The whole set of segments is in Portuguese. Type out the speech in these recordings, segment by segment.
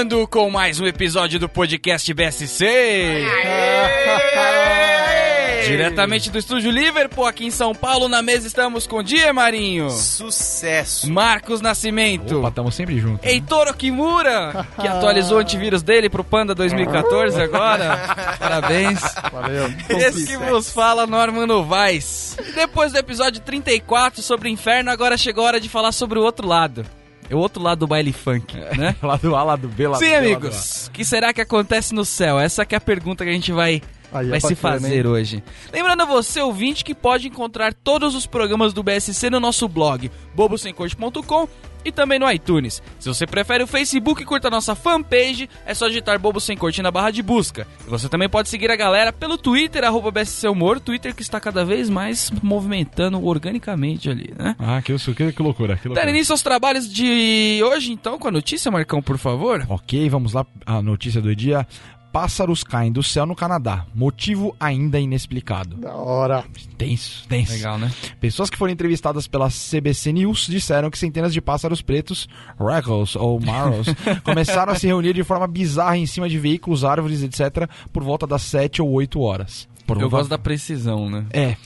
Estamos chegando com mais um episódio do podcast BSC. Diretamente do estúdio Liverpool, aqui em São Paulo, na mesa estamos com Die Marinho, Sucesso. Marcos Nascimento, Opa, tamo sempre junto. Heitor Okimura, que atualizou o antivírus dele pro Panda 2014 agora. Parabéns. Valeu. Esse que vos fala, Norman Novaes. E depois do episódio 34 sobre o inferno, agora chegou a hora de falar sobre o outro lado. É o outro lado do baile funk, né? Lado A, lado B, lado Sim, B, amigos. O que será que acontece no céu? Essa que é a pergunta que a gente vai, Aí é vai se bacana, fazer hein? hoje. Lembrando a você, ouvinte, que pode encontrar todos os programas do BSC no nosso blog, bobosemcorte.com e também no iTunes. Se você prefere o Facebook, curta a nossa fanpage, é só digitar Bobo Sem Corte na barra de busca. E você também pode seguir a galera pelo Twitter, arroba BSC Humor, Twitter que está cada vez mais movimentando organicamente ali, né? Ah, que, que, que loucura, que loucura. Dando início aos trabalhos de hoje, então, com a notícia, Marcão, por favor. Ok, vamos lá. A notícia do dia. Pássaros caem do céu no Canadá. Motivo ainda inexplicado. Da hora. Tenso, tenso. Legal, né? Pessoas que foram entrevistadas pela CBC News disseram que centenas de pássaros pretos, Raggles ou Marrows, começaram a se reunir de forma bizarra em cima de veículos, árvores, etc., por volta das 7 ou 8 horas. Eu Prova- gosto da precisão, né? É.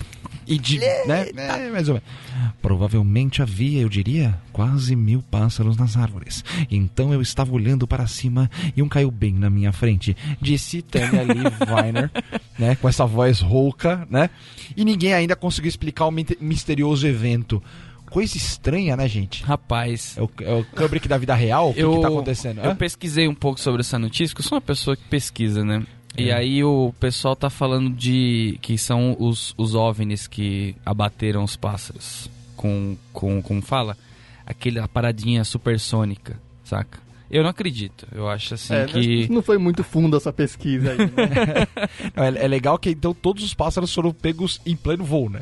E de. né? É, mais ou menos. Provavelmente havia, eu diria, quase mil pássaros nas árvores. Então eu estava olhando para cima e um caiu bem na minha frente. Disse Tânia Lee Weiner, né? Com essa voz rouca, né? E ninguém ainda conseguiu explicar o misterioso evento. Coisa estranha, né, gente? Rapaz, É o, é o Kubrick da vida real? O que, eu, que tá acontecendo? eu Hã? pesquisei um pouco sobre essa notícia, que eu sou uma pessoa que pesquisa, né? E aí o pessoal tá falando de que são os, os OVNIs que abateram os pássaros com, com como fala? Aquela paradinha supersônica, saca? Eu não acredito. Eu acho assim É, que... Não foi muito fundo essa pesquisa aí. né? É, é legal que então todos os pássaros foram pegos em pleno voo, né?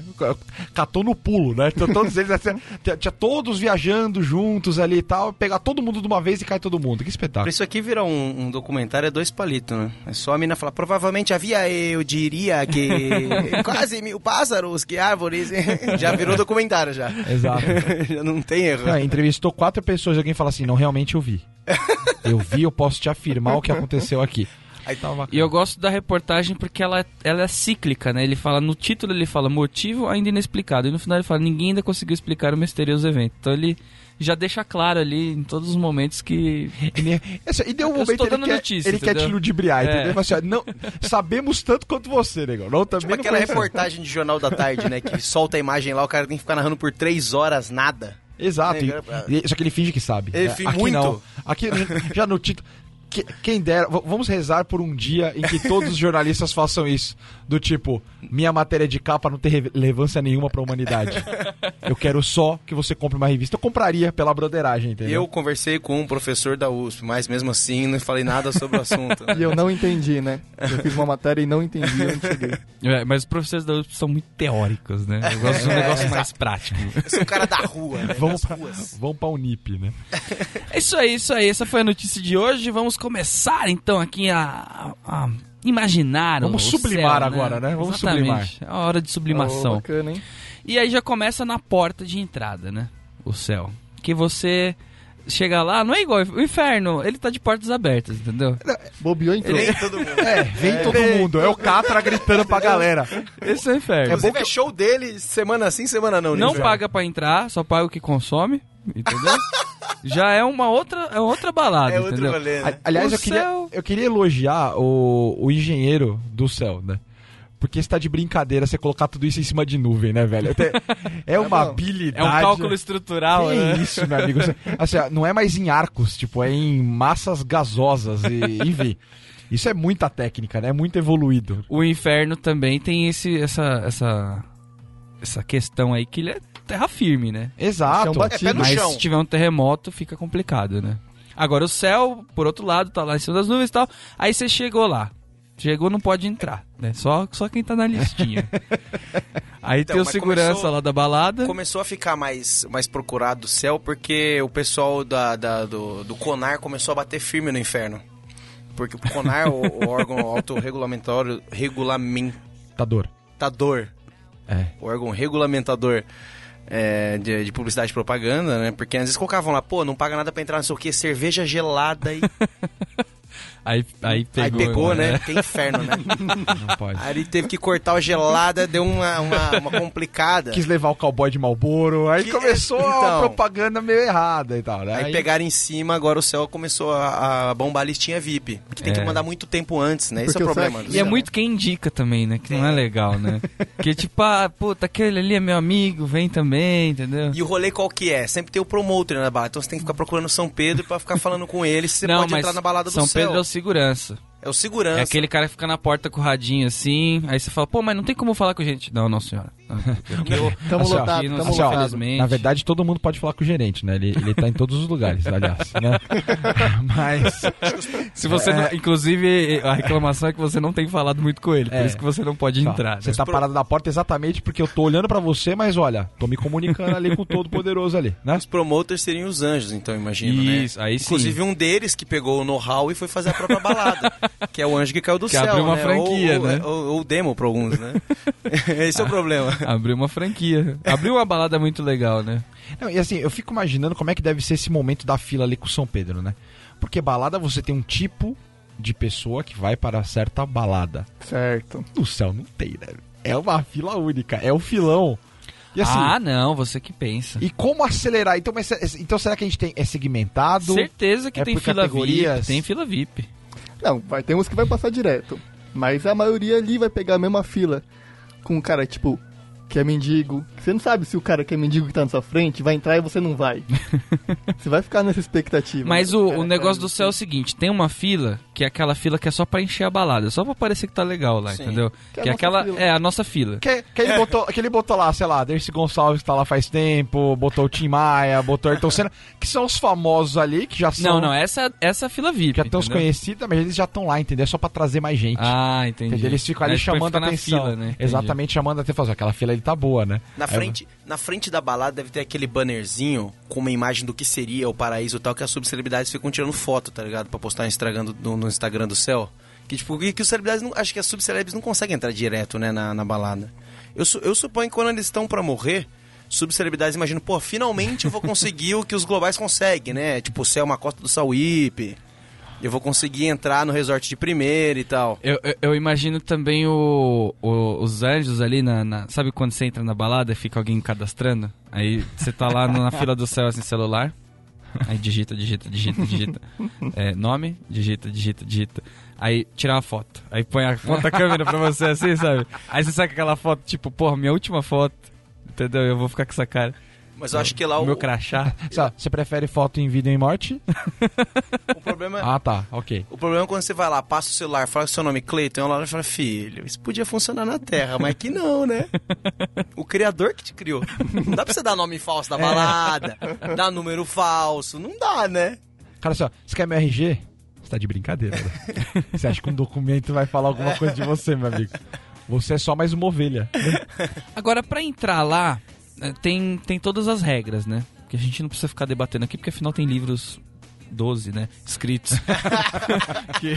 Catou no pulo, né? Então todos eles assim, tinha, tinha todos viajando juntos ali e tal, pegar todo mundo de uma vez e cai todo mundo. Que espetáculo. isso aqui virar um, um documentário é dois palitos, né? É só a mina falar, provavelmente havia, eu diria que quase mil pássaros, que árvores. já virou documentário já. Exato. já não tem erro. Não, entrevistou quatro pessoas e alguém fala assim: não, realmente eu vi. Eu vi, eu posso te afirmar o que aconteceu aqui. Aí tava bacana. E eu gosto da reportagem porque ela, ela é cíclica, né? Ele fala, no título ele fala motivo ainda inexplicado. E no final ele fala, ninguém ainda conseguiu explicar o misterioso evento. Então ele já deixa claro ali em todos os momentos que E, assim, e deu um momento ele, dando quer, notícia, ele quer te ludibriar, É. entendeu? Ele fala assim, não, sabemos tanto quanto você, negão. Não, também Tipo não aquela reportagem de Jornal da Tarde, né? Que solta a imagem lá, o cara tem que ficar narrando por três horas nada. Exato. Né, e- só que ele finge que sabe. Ele né? finge Aqui muito. não. Aqui já no título. que- Quem dera, vamos rezar por um dia em que todos os jornalistas façam isso. Do tipo, minha matéria de capa não tem re- relevância nenhuma pra humanidade. Eu quero só que você compre uma revista. Eu compraria pela broderagem, entendeu? Eu conversei com um professor da USP, mas mesmo assim não falei nada sobre o assunto. E eu não entendi, né? Eu fiz uma matéria e não entendi onde cheguei. É, mas os professores da USP são muito teóricos, né? Eu gosto de um negócio mais prático. Eu sou o cara da rua, né? Vamos pra, ruas. vamos pra Unip, né? É isso aí, isso aí. Essa foi a notícia de hoje. Vamos começar então aqui a, a imaginar Vamos o sublimar céu, agora, né? Vamos Exatamente. É a hora de Oh, sublimação. bacana, hein? E aí já começa na porta de entrada, né? O céu. Que você chega lá, não é igual o inferno, ele tá de portas abertas, entendeu? Bobeou entrou. Nem todo mundo. É, vem todo mundo. É o Catra gritando pra galera. Esse é o inferno. É show dele semana sim, semana não. não né? paga pra entrar, só paga o que consome, entendeu? já é uma outra, é outra balada, É outro rolê, né? Aliás, O eu queria, céu. eu queria elogiar o, o engenheiro do céu, né? Porque está de brincadeira você colocar tudo isso em cima de nuvem, né, velho? Até- É uma bom. habilidade. É um cálculo estrutural, Que né? isso, meu amigo. Você- Assim, não é mais em arcos, tipo, é em massas gasosas e, enfim. Isso é muita técnica, né? É muito evoluído. O inferno também tem esse, essa, essa, essa questão aí que ele é terra firme, né? Exato. Chão batido. É pé no Mas chão. se tiver um terremoto, fica complicado, né? Agora o céu, por outro lado, tá lá em cima das nuvens e tal. Aí você chegou lá. Chegou, não pode entrar, né? Só, só quem tá na listinha. Aí Então, tem o segurança começou- lá da balada. Começou a ficar mais, mais procurado o céu porque o pessoal da, da- do, do CONAR começou a bater firme no inferno. Porque o CONAR, o, o órgão autorregulamentador, regulamentador, Tador. É. o órgão regulamentador é, de, de publicidade e propaganda, né? Porque às vezes colocavam lá, pô, não paga nada pra entrar, não sei o que, cerveja gelada e. Aí, aí pegou, Aí pegou, né? né? Que inferno, né? Não pode. Aí ele teve que cortar o gelada, deu uma, uma, uma complicada. Quis levar o cowboy de Malboro, aí Que- começou a então. propaganda meio errada e tal, né? Aí pegaram em cima, agora o céu começou a, a bombar a listinha VIP. Que tem É. que mandar muito tempo antes, né? Esse é Porque o o problema. do E é céu. muito quem indica também, né? Que não é legal, né? Porque tipo, ah, puta, aquele ali é meu amigo, vem também, entendeu? E o rolê qual que é? Sempre tem o promoter na balada. Então você tem que ficar procurando São Pedro pra ficar falando com ele se você não, pode mas entrar na balada do São céu. Pedro é o segurança. É o segurança. É aquele cara que fica na porta com o radinho assim, aí você fala, pô, mas não tem como falar com a gente. Não, não, senhora. Não, porque eu- Tamo Assim, ó, lotado, aqui no- tamo assim, ó, lotado. infelizmente. Na verdade, todo mundo pode falar com o gerente, né? Ele, ele tá em todos os lugares, aliás, né? Mas, Se você não- inclusive, a reclamação é que você não tem falado muito com ele, por É. isso que você não pode tá, entrar. você né? tá parado na porta exatamente porque eu tô olhando pra você, mas olha, tô me comunicando ali com o Todo-Poderoso ali, né? Os promoters seriam os anjos, então, imagino, né? Isso, aí sim. Inclusive um deles que pegou o know-how e foi fazer a própria balada. que é o anjo que caiu do Que céu, abriu uma né? franquia, ou, né? Ou, ou o demo pra alguns, né? Esse é o problema. Abriu uma franquia. Abriu uma balada muito legal, né? Não, e assim, eu fico imaginando como é que deve ser esse momento da fila ali com São Pedro, né? Porque balada você tem um tipo de pessoa que vai para certa balada. Certo. No céu não tem, né? É uma fila única, é o filão. E assim, ah, não, você que pensa. e como acelerar? Então, mas, então será que a gente tem é segmentado? Certeza que É tem fila categorias? VIP. Tem fila VIP. Não, vai ter uns que vai passar direto. Mas a maioria ali vai pegar a mesma fila. Com um cara, tipo, que é mendigo. Você não sabe se o cara que é mendigo que tá na sua frente vai entrar e você não vai. você vai ficar nessa expectativa. Mas o, Cara, o negócio cara, do céu é o seguinte: tem uma fila que é aquela fila que é só pra encher a balada, só pra parecer que tá legal lá, Sim. entendeu? Que é a Que é nossa aquela. fila. É a nossa fila. Que, que, ele botou, que ele botou lá, sei lá, Dercy Gonçalves que tá lá faz tempo, botou o Tim Maia, botou Ayrton Senna, que são os famosos ali, que já são. Não, não, essa, essa é a fila VIP. Já estão os conhecidos, mas eles já estão lá, entendeu? É só pra trazer mais gente. Ah, entendi. Entendeu? Eles ficam ali chamando a na atenção. fila, né? Exatamente, chamando a atenção. Aquela fila ali tá boa, né? Na Aí- frente, na frente da balada deve ter aquele bannerzinho com uma imagem do que seria o paraíso e tal, que as subcelebridades ficam tirando foto, tá ligado? Pra postar no Instagram do, no, no Instagram do céu. Que tipo, que, que os celebridades não. Acho que as subcelebridades não conseguem entrar direto, né, na, na balada. Eu, su- eu suponho que quando eles estão pra morrer, subcelebridades imaginam, pô, finalmente eu vou conseguir o que os globais conseguem, né? Tipo, o céu, uma costa do Sauípe. Eu vou conseguir entrar no resort de primeira e tal. Eu, eu, eu imagino também o, o- os anjos ali na, na- Sabe quando você entra na balada e fica alguém cadastrando? Aí você tá lá na fila do céu assim, celular. Aí digita, digita, digita, digita. É, nome, digita, digita, digita. Aí tira uma foto. Aí põe a foto a câmera pra você assim, sabe? Aí você saca aquela foto, tipo, porra, minha última foto. Entendeu? Eu vou ficar com essa cara. Mas eu acho que lá O o, meu crachá. Você prefere foto em vida em morte? o problema é. Ah, tá, ok. O problema é quando você vai lá, passa o celular, fala seu nome Cleiton, ela fala, filho, isso podia funcionar na Terra, mas que não, né? O criador que te criou. Não dá pra você dar nome falso da balada, dar número falso, não dá, né? Cara, só, você quer meu RG? Você tá de brincadeira, né? Você acha que um documento vai falar alguma coisa de você, meu amigo? Você é só mais uma ovelha. Agora, pra entrar lá, tem, tem todas as regras, né? Que a gente não precisa ficar debatendo aqui, porque afinal tem livros 12, né? Escritos. que,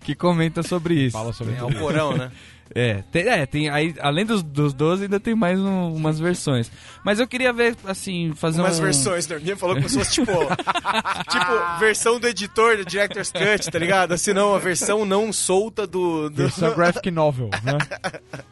que comenta sobre isso. Fala sobre É o porão, né? É, tem, é, tem aí, além dos, dos 12, ainda tem mais um- umas versões. Mas eu queria ver, assim, fazer Umas um... versões, né? Ninguém falou como se fosse tipo. tipo, versão do editor do Director's Cut, tá ligado? Assim, não, a versão não solta do. do... Versão graphic novel, né?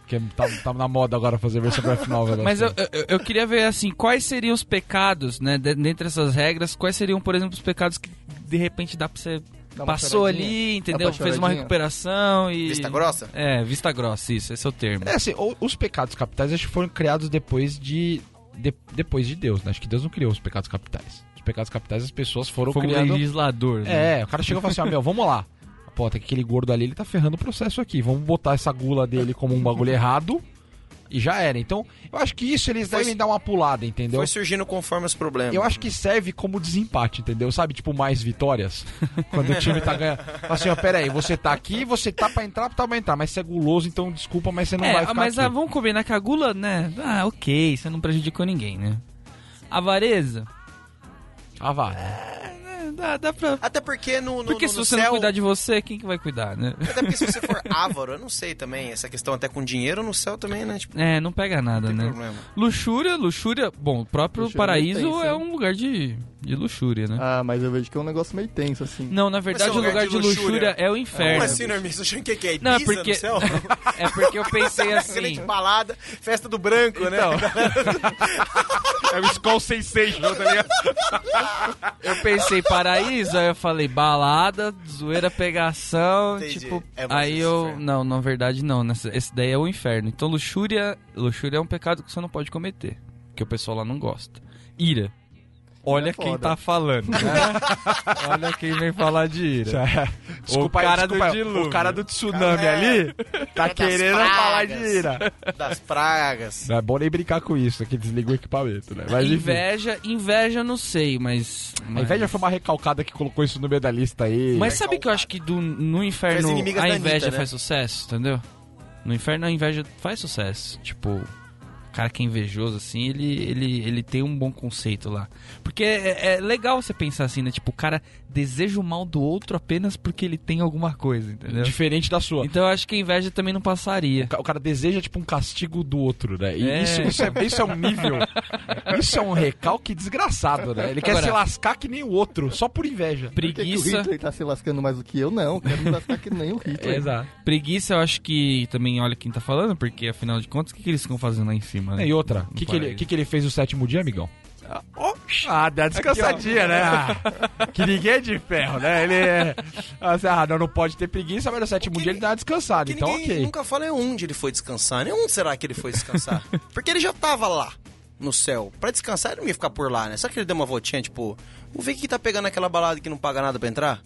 Que tá, tá na moda agora fazer versão graphic novel. Mas eu, eu, eu queria ver, assim, quais seriam os pecados, né? de- Dentre essas regras, quais seriam, por exemplo, os pecados que de repente dá pra você... Passou ali, entendeu? Fez uma recuperação e... Vista grossa? É, vista grossa, isso, esse é o termo. É assim, os pecados capitais acho que foram criados depois de, de- depois de Deus, né? Acho que Deus não criou os pecados capitais. Os pecados capitais as pessoas foram Foi um criando... legislador, né? É, o cara chegou e falou assim, ó, meu, vamos lá. Pô, tem aquele gordo ali, ele tá ferrando o processo aqui. Vamos botar essa gula dele como um bagulho errado e já era. Então, eu acho que isso eles Foi- devem dar uma pulada, entendeu? Foi surgindo conforme os problemas. Eu acho que serve como desempate, entendeu? Sabe, tipo, mais vitórias. Quando o time tá ganhando. Assim, ó, pera aí, você tá aqui, você tá pra entrar, tá pra entrar, mas você é guloso, então desculpa, mas você não É, vai ficar mas aqui. ah, vamos combinar que a gula, né? Ah, ok, você não prejudicou ninguém, né? Avareza, vai. é, dá, dá pra... Até porque no, no, Porque no, se no você céu... não cuidar de você, quem que vai cuidar, né? Até porque se você for ávaro, eu não sei também. Essa questão até com dinheiro no céu também, né? Tipo, É, não pega nada, não tem né? problema. Luxúria, luxúria... Bom, o próprio Luxúria paraíso meio tenso, é hein? um lugar de, de luxúria, né? Ah, mas eu vejo que é um negócio meio tenso, assim. Não, na verdade é o lugar de luxúria, é o inferno. Como assim, Norminho? Você achando que que é Ibiza Não, porque- no céu? É porque eu pensei assim... balada, festa do branco, né? É o Skull Sensation, tá ligado? Eu pensei paraíso, aí eu falei balada, zoeira, pegação, Entendi. tipo, É aí eu, inferno. não, na verdade não, nessa, esse daí é o inferno. Então luxúria, luxúria é um pecado que você não pode cometer, que o pessoal lá não gosta. Ira. Olha é quem tá falando, né? Olha quem vem falar de ira. Desculpa, O cara desculpa, do dilúvio. O cara do tsunami É. ali tá querendo pragas. falar de ira. Das pragas. Não é bom nem brincar com isso, que desliga o equipamento, né? Mas enfim. inveja, inveja não sei, mas... A inveja foi uma recalcada que colocou isso no meio da lista aí. Mas sabe que eu acho que do, no inferno a inveja Anitta, né? faz sucesso, entendeu? No inferno a inveja faz sucesso. Tipo, cara que é invejoso, assim, ele, ele, ele tem um bom conceito lá. Porque é, é legal você pensar assim, né? Tipo, o cara deseja o mal do outro apenas porque ele tem alguma coisa, entendeu? Diferente da sua. Então eu acho que a inveja também não passaria. O ca- O cara deseja, tipo, um castigo do outro, né? E É. isso, isso, é, isso é um nível. Isso é um recalque desgraçado, né? Ele quer Agora- se lascar que nem o outro, só por inveja. Por que, que o Preguiça. Hitler tá se lascando mais do que eu? Não, quero me lascar que nem o Hitler. Exato. Preguiça eu acho que também olha quem tá falando, porque afinal de contas, o que, que eles ficam fazendo lá em cima, né? E outra, o que, que, ele, que, que ele fez no sétimo dia, amigão? Ah, dá descansadinha, né? Ah, que ninguém é de ferro, né? Ele é. Assim, ah, não, não pode ter preguiça, mas no sétimo que dia ele dá. Que Então, ninguém ok. nunca fala é onde ele foi descansar, né? Onde será que ele foi descansar? Porque ele já tava lá, no céu. Pra descansar, ele não ia ficar por lá, né? Será que ele deu uma voltinha, tipo... Vamos ver quem tá pegando aquela balada que não paga nada pra entrar?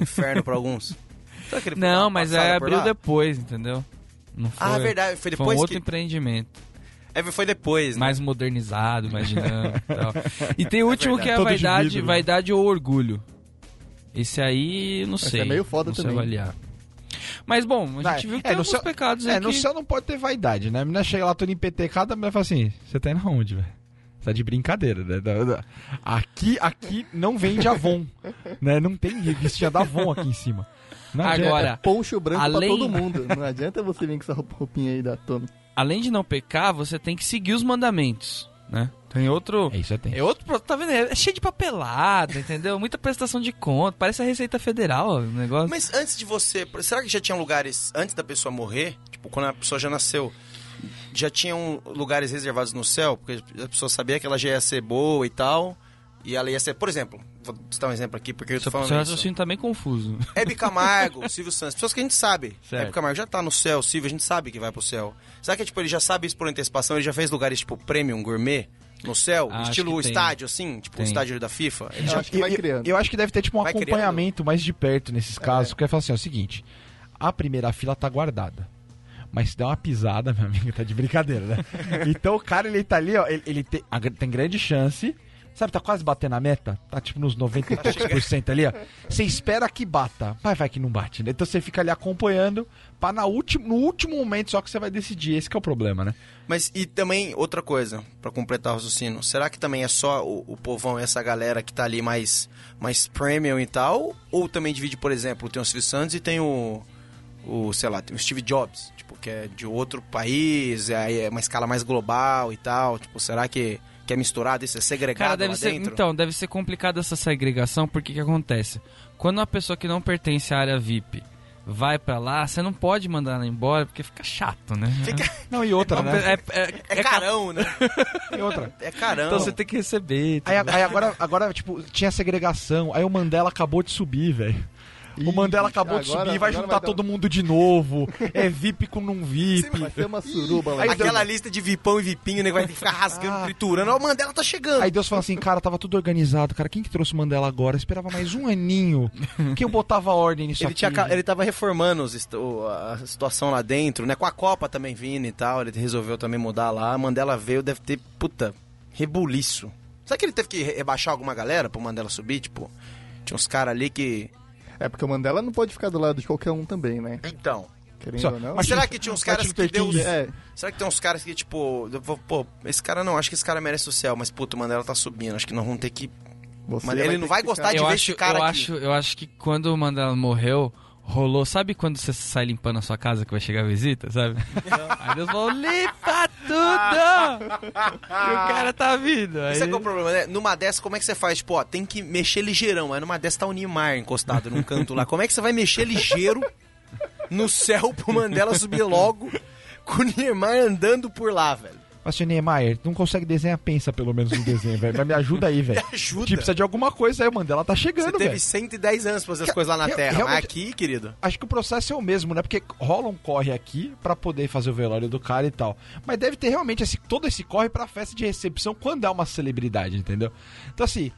Inferno pra alguns. Será que ele Não, mas é abriu lá? depois, entendeu? Não foi, Ah, verdade. Foi Foi um depois outro que... empreendimento. É, foi depois, né? Mais modernizado, mais dinâmico e tal. E tem o último que é a Todo vaidade, vidro, né? vaidade ou orgulho. Esse aí, não Esse sei. é meio foda não sei também. avaliar. Mas bom, a gente viu que é, tem no alguns céu- pecados É, aí no que... céu não pode ter vaidade, né? A menina chega lá toda empetecada, a mulher fala assim: você tá indo aonde, velho? Você tá de brincadeira, né? Aqui, aqui não vende Avon, né? Não tem revistinha da Avon aqui em cima. Não adianta. Agora, Poncho branco Além- pra todo mundo. Não adianta você vir com essa roupinha aí da Tommy. Além de não pecar, você tem que seguir os mandamentos, né? Tem outro... É isso, é tempo. É outro, tá vendo? É cheio de papelada, entendeu? Muita prestação de conta, parece a Receita Federal o negócio. Mas antes de você... Será que já tinha lugares, antes da pessoa morrer, tipo, quando a pessoa já nasceu, já tinham lugares reservados no céu? Porque a pessoa sabia que ela já ia ser boa e tal, e ela ia ser... Por exemplo, vou citar um exemplo aqui, porque eu tô falando seu raciocínio tá meio confuso. Hebe Camargo, Silvio Santos, pessoas que a gente sabe. Certo. Hebe Camargo já tá no céu, Silvio a gente sabe que vai pro céu. Será que tipo, ele já sabe isso por antecipação? Ele já fez lugares tipo premium, gourmet no céu? Ah, estilo estádio, assim? Tipo o estádio da FIFA? Ele Eu já... acho que vai eu, criando. eu acho que deve ter tipo um Vai criando. acompanhamento mais de perto nesses casos, porque fala assim, é o seguinte, a primeira fila tá guardada. Mas se der uma pisada, meu amigo, tá de brincadeira, né? então o cara, ele tá ali, ó, ele, ele tem, tem grande chance, sabe, tá quase batendo a meta, tá tipo nos 90 e por cento ali, ó. Você espera que bata, mas vai que não bate, né? Então você fica ali acompanhando, pra na último, no último momento só que você vai decidir, esse é o problema, né? Mas e também outra coisa, pra completar o raciocínio. Será que também é só o, o povão, essa galera que tá ali mais, mais premium e tal? Ou também divide, por exemplo, tem o Silvio Santos e tem o, o, sei lá, tem o Steve Jobs, tipo, que é de outro país, aí é uma escala mais global e tal. Tipo, será que, que é misturado isso? É segregado Cara, deve lá ser, dentro? então, deve ser complicado essa segregação, porque que acontece? Quando uma pessoa que não pertence à área VIP vai pra lá, você não pode mandar ela embora, porque fica chato, né? Fica- Não, e outra, né? É, é- É, é ca- carão, né? E outra. É carão. Então você tem que receber. Aí, aí agora, agora, tipo, tinha segregação. Aí o Mandela acabou de subir, velho. O Mandela acabou de agora- subir, vai juntar vai dar- todo mundo de novo. É VIP com não VIP. Vai ser uma suruba lá. Aí Aquela lista de vipão e vipinho, né? Vai ter que ficar rasgando, Ah. triturando. Ó, o Mandela tá chegando. Aí Deus fala assim, cara, tava tudo organizado, cara. Quem que trouxe o Mandela agora? Eu esperava mais um aninho. Que eu botava ordem nisso Ele, aqui. tinha, ele tava reformando os a situação lá dentro, né? Com a Copa também vindo e tal, ele resolveu também mudar lá. A Mandela veio, deve ter, puta, rebuliço. Será que ele teve que re- rebaixar alguma galera pro Mandela subir? Tipo, tinha uns caras ali que... É porque o Mandela não pode ficar do lado de qualquer um também, né? Então... Querendo Só- ou não. Mas será que tinha uns caras que. Luther É, Será que tem uns caras que, tipo... Pô, esse cara não, acho que esse cara merece o céu, mas, puta, o Mandela tá subindo. Acho que nós vamos ter que Você Mas ele não vai gostar ficar- de eu ver acho, esse cara eu aqui. acho, eu acho que quando o Mandela morreu, rolou. Sabe quando você sai limpando a sua casa que vai chegar a visita, sabe? aí Deus falou: limpa tudo! e o cara tá vindo. Aí... Esse é que é o problema, né? Numa dessa, como é que você faz? Tipo, ó, tem que mexer ligeirão. Aí numa dessa tá o Neymar encostado num canto lá. Como é que você vai mexer ligeiro no céu pro Mandela subir logo com o Neymar andando por lá, velho? Mas, senhor Niemeyer, não consegue desenhar, pensa pelo menos no desenho, velho. Mas me ajuda aí, velho. ajuda. Tipo, precisa de alguma coisa aí, o Mandela tá Você chegando, teve velho. 110 anos pra fazer as coisas lá na Real- Terra. Mas aqui, querido. Acho que o processo é o mesmo, né? Porque rola um corre aqui pra poder fazer o velório do cara e tal. Mas deve ter realmente esse, todo esse corre pra festa de recepção quando é uma celebridade, entendeu? Então, assim,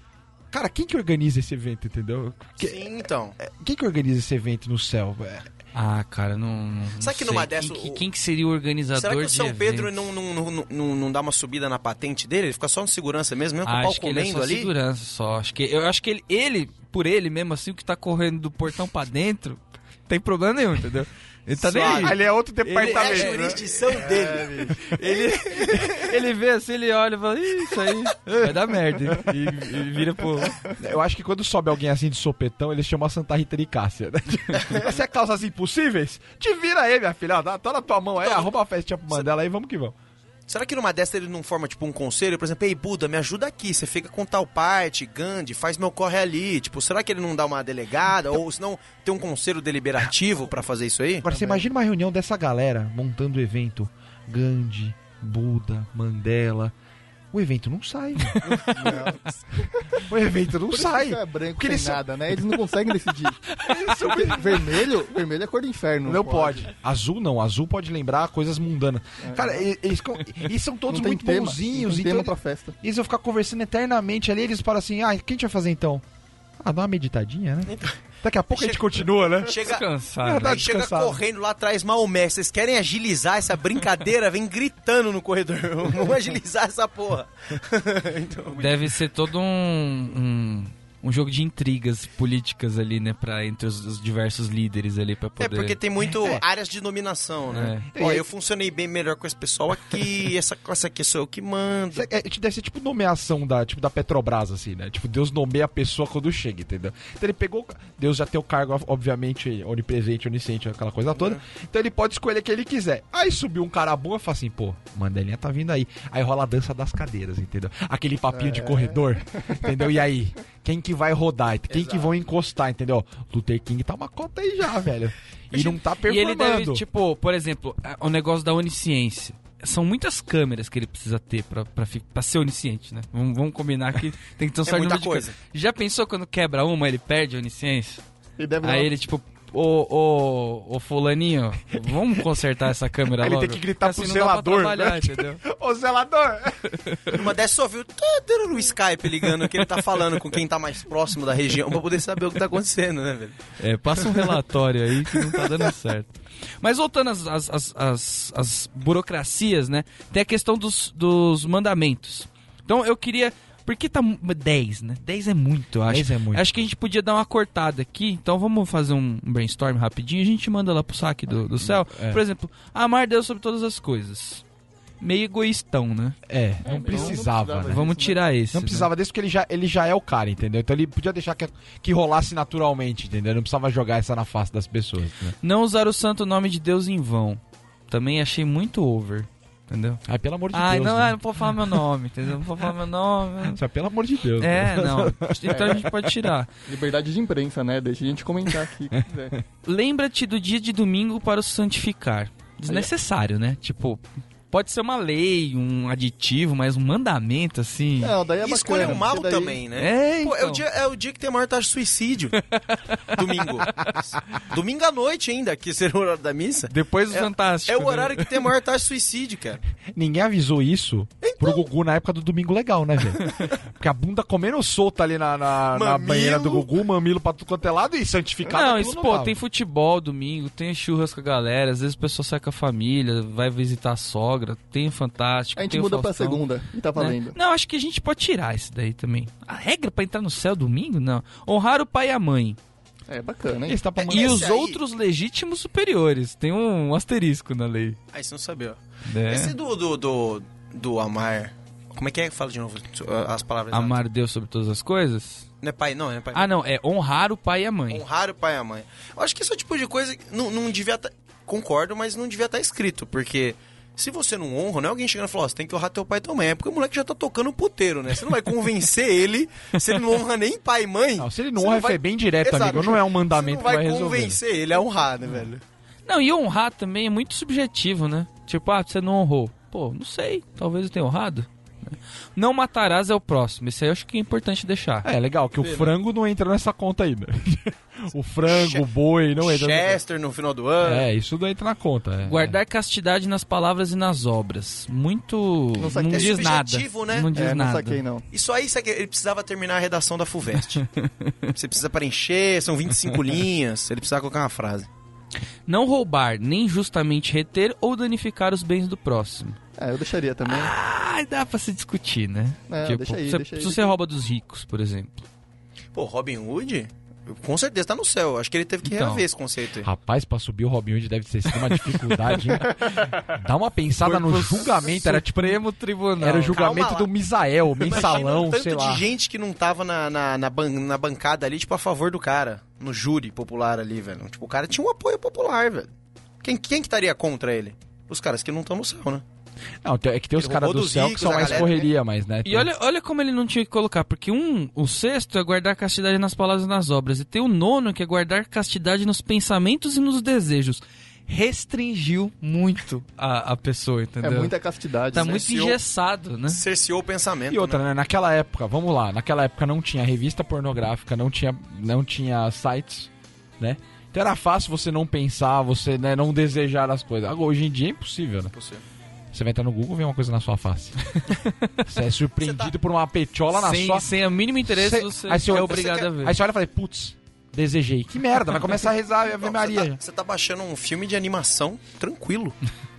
cara, quem que organiza esse evento, entendeu? Que- Sim, então. Quem que organiza esse evento no céu? É, Ah, cara, não. não Será que numa dessa Quem, o- quem que seria o organizador Será que o de São Pedro evento? não, não, não, não, não dá uma subida na patente dele? Ele fica só no segurança mesmo, mesmo com o pau Acho que ele é comendo só ali? segurança só. Acho que, eu acho que ele, ele, por ele mesmo, assim, o que tá correndo do portão pra dentro, tem problema nenhum, entendeu? Ele tá nem Suave. aí. ele é outro É a departamento. né? jurisdição dele. Ele, ele vê assim, ele olha e fala, "Ih, isso aí vai dar merda. E, e vira pro. Eu acho que quando sobe alguém assim de sopetão, eles chamam a Santa Rita de Cássia, né? Você é causas impossíveis? Te vira aí, minha filha. Ó, Dá, tá na tua mão aí, arruma a festinha pro Mandela aí, vamos que vamos. Será que numa dessa ele não forma, tipo, um conselho? Por exemplo, ei, Buda, me ajuda aqui. Você fica com tal parte, Gandhi, faz meu corre ali. Tipo, será que ele não dá uma delegada? Ou se não, tem um conselho deliberativo pra fazer isso aí? Agora, você imagina uma reunião dessa galera montando o evento. Gandhi, Buda, Mandela. O evento não sai. o evento não Por sai. é branco Porque sem eles são- nada, né? Eles não conseguem decidir. Porque vermelho, vermelho é cor do inferno. Não pode. Azul não, azul pode lembrar coisas mundanas. Cara, e- eles, eles são todos muito tema, bonzinhos. Não tem então tema pra festa. Eles vão ficar conversando eternamente ali, eles falam assim, ah, o que a gente vai fazer então? Ah, dá uma meditadinha, né? Daqui a pouco a gente Chega- continua, né? Chega, Descansado. Tá aí chega descansado. correndo lá atrás, Maomé. Vocês querem agilizar essa brincadeira? Vem gritando no corredor. Vamos agilizar essa porra. Então, Deve ser todo um, um, um jogo de intrigas políticas ali, né? Pra, entre os, os diversos líderes ali pra poder. É porque tem muito áreas de dominação, né? É. Ó, eu funcionei bem melhor com esse pessoal aqui, essa coisa aqui sou eu que mando. É- é- deve ser tipo nomeação da, tipo, da Petrobras, assim, né? Tipo, Deus nomeia a pessoa quando chega, entendeu? Então ele pegou. Deus já tem o cargo, obviamente, onipresente, onisciente, aquela coisa toda. Então ele pode escolher quem ele quiser. Aí subiu um cara bom e fala assim, pô, Mandelinha tá vindo aí. Aí rola a dança das cadeiras, entendeu? Aquele papinho de corredor, entendeu? E aí? Quem que vai rodar? Quem que vão encostar, entendeu? Luther King tá uma cota aí já, velho. E não tá E performando. ele deve, tipo, por exemplo, a- o negócio da onisciência. São muitas câmeras que ele precisa ter pra, pra, fi- pra ser onisciente, né? Vamos, vamos combinar que tem que ter um É certo muita coisa. Já pensou quando quebra uma, ele perde a onisciência? Ele deve Aí uma- ele, tipo, ô, ô, ô fulaninho, vamos consertar essa câmera Aí ele logo. tem que gritar Assim pro zelador, né? entendeu? Ô, zelador! Uma dessas só viu tudo no Skype ligando que ele tá falando com quem tá mais próximo da região pra poder saber o que tá acontecendo, né, velho? É, passa um relatório aí que não tá dando certo. Mas voltando às, às, às, às- às burocracias, né? Tem a questão dos, dos mandamentos. Então eu queria. Por que tá mu- 10, né? 10 é muito, eu acho. 10 é muito. Acho que a gente podia dar uma cortada aqui. Então vamos fazer um brainstorm rapidinho. A gente manda lá pro saque do, do céu. É. Por exemplo, amar Deus sobre todas as coisas. Meio egoístão, né? É, não não precisava, precisava né? Vamos tirar esse. Não né? precisava desse porque ele já, ele já é o cara, entendeu? Então ele podia deixar que, que rolasse naturalmente, entendeu? Não precisava jogar essa na face das pessoas, né? Não usar o santo nome de Deus em vão. Também achei muito over. Entendeu? Ai, pelo amor de Ai, Deus. não, né? ah, não pode falar meu nome, entendeu? Não pode falar meu nome. Só pelo amor de Deus. É, né? não. Então a gente pode tirar. Liberdade de imprensa, né? Deixa a gente comentar aqui. Lembra-te do dia de domingo para o santificar. Desnecessário, né? Tipo, pode ser uma lei, um aditivo, mas um mandamento, assim. Não, daí é E bacana. escolha o mal porque daí- também, né? É, Pô, é, então. o dia, é o dia que tem a maior taxa de suicídio. Domingo. Domingo à noite ainda, que seria o horário da missa. Depois do É- Fantástico. É o né? horário que tem a maior taxa de suicídio, cara. Ninguém avisou isso pro Gugu na época do Domingo Legal, né, velho? Porque a bunda comendo solta ali na, na, na banheira do Gugu, mamilo pra tudo quanto é lado e santificado. Não, aquilo isso, pô, tava. tem futebol domingo, tem churras com a galera, às vezes a pessoa sai com a família, vai visitar a sogra, tem o Fantástico. A gente tem o muda pra Faustão. segunda e tá né? valendo. Não, acho que a gente pode tirar isso daí também. A regra pra entrar no céu domingo? Não. Honrar o pai e a mãe. É bacana, hein? Tá pra É, E os aí- outros legítimos superiores. Tem um asterisco na lei. Aí você não sabia. né? Esse do, do, do, do amar Como é que é? Fala de novo as palavras. Amar Deus sobre todas as coisas? Não é pai, não, é pai. Ah, não, é honrar o pai e a mãe. Honrar o pai e a mãe. Eu acho que esse é o tipo de coisa que não, não devia estar. Concordo, mas não devia estar escrito, porque se você não honra, não é alguém chegando e falando, ó, você tem que honrar teu pai e tua mãe. É porque o moleque já tá tocando o puteiro, né? Você não vai convencer ele se ele não honra nem pai e mãe. Não, se ele não honra, vai- é bem direto, Exato. amigo. Não é um mandamento Você não que vai, vai convencer ele a honrar, né, velho? Não, e honrar também é muito subjetivo, né? Tipo, ah, você não honrou. Pô, não sei, talvez eu tenha honrado. Não matarás é o próximo. Esse aí eu acho que é importante deixar. É, legal, que o frango não entra nessa conta ainda. o frango, o boi, não entra. Chester no final do ano. É, isso não entra na conta. é. Guardar castidade nas palavras e nas obras. Muito. Não Não, saquei. É diz nada. subjetivo, né? Não diz É, não nada. saquei não. Isso aí, sabe, ele precisava terminar a redação da FUVEST. Você precisa preencher, são 25 linhas, ele precisava colocar uma frase. Não roubar, nem justamente reter ou danificar os bens do próximo. É, eu deixaria também. Ah, dá pra se discutir, né? É, deixa aí, você- deixa aí, se deixa você aí. rouba dos ricos, por exemplo. Pô, Robin Hood, com certeza tá no céu. Acho que ele teve que Então. reaver esse conceito aí. Rapaz, pra subir o Robin Hood deve ter sido uma dificuldade. hein? Dá uma pensada no julgamento. Era tipo. Supremo Tribunal. Era o julgamento do Misael, mensalão, sei lá. de gente que não tava na, na, na, ban- na bancada ali, tipo, a favor do cara. No júri popular ali, velho. Tipo, o cara tinha um apoio popular, velho. Quem, quem que estaria contra ele? Os caras que não estão no céu, né? Não, é que tem os caras do céu que são a mais galera, correria, mas, né? E olha, olha como ele não tinha que colocar, porque um, o sexto é guardar castidade nas palavras e nas obras, e tem o nono que é guardar castidade nos pensamentos e nos desejos. Restringiu muito a, a pessoa, É entendeu? muita castidade. Tá né? muito engessado, né? Cerceou o pensamento. E outra, né? né? Naquela época, vamos lá, naquela época não tinha revista pornográfica, não tinha, não tinha sites, né? Então era fácil você não pensar, você né, não desejar as coisas. Agora, hoje em dia é impossível, né? Possível. Você vai entrar no Google e vê uma coisa na sua face. você é surpreendido Você por uma petiola na sem, sua... sem o mínimo interesse, Cê- você, aí você é olha- obrigado você a ver. Aí você olha e fala, putz, desejei. Que merda, vai começar a rezar a Ave Maria. Você tá, você tá baixando um filme de animação tranquilo.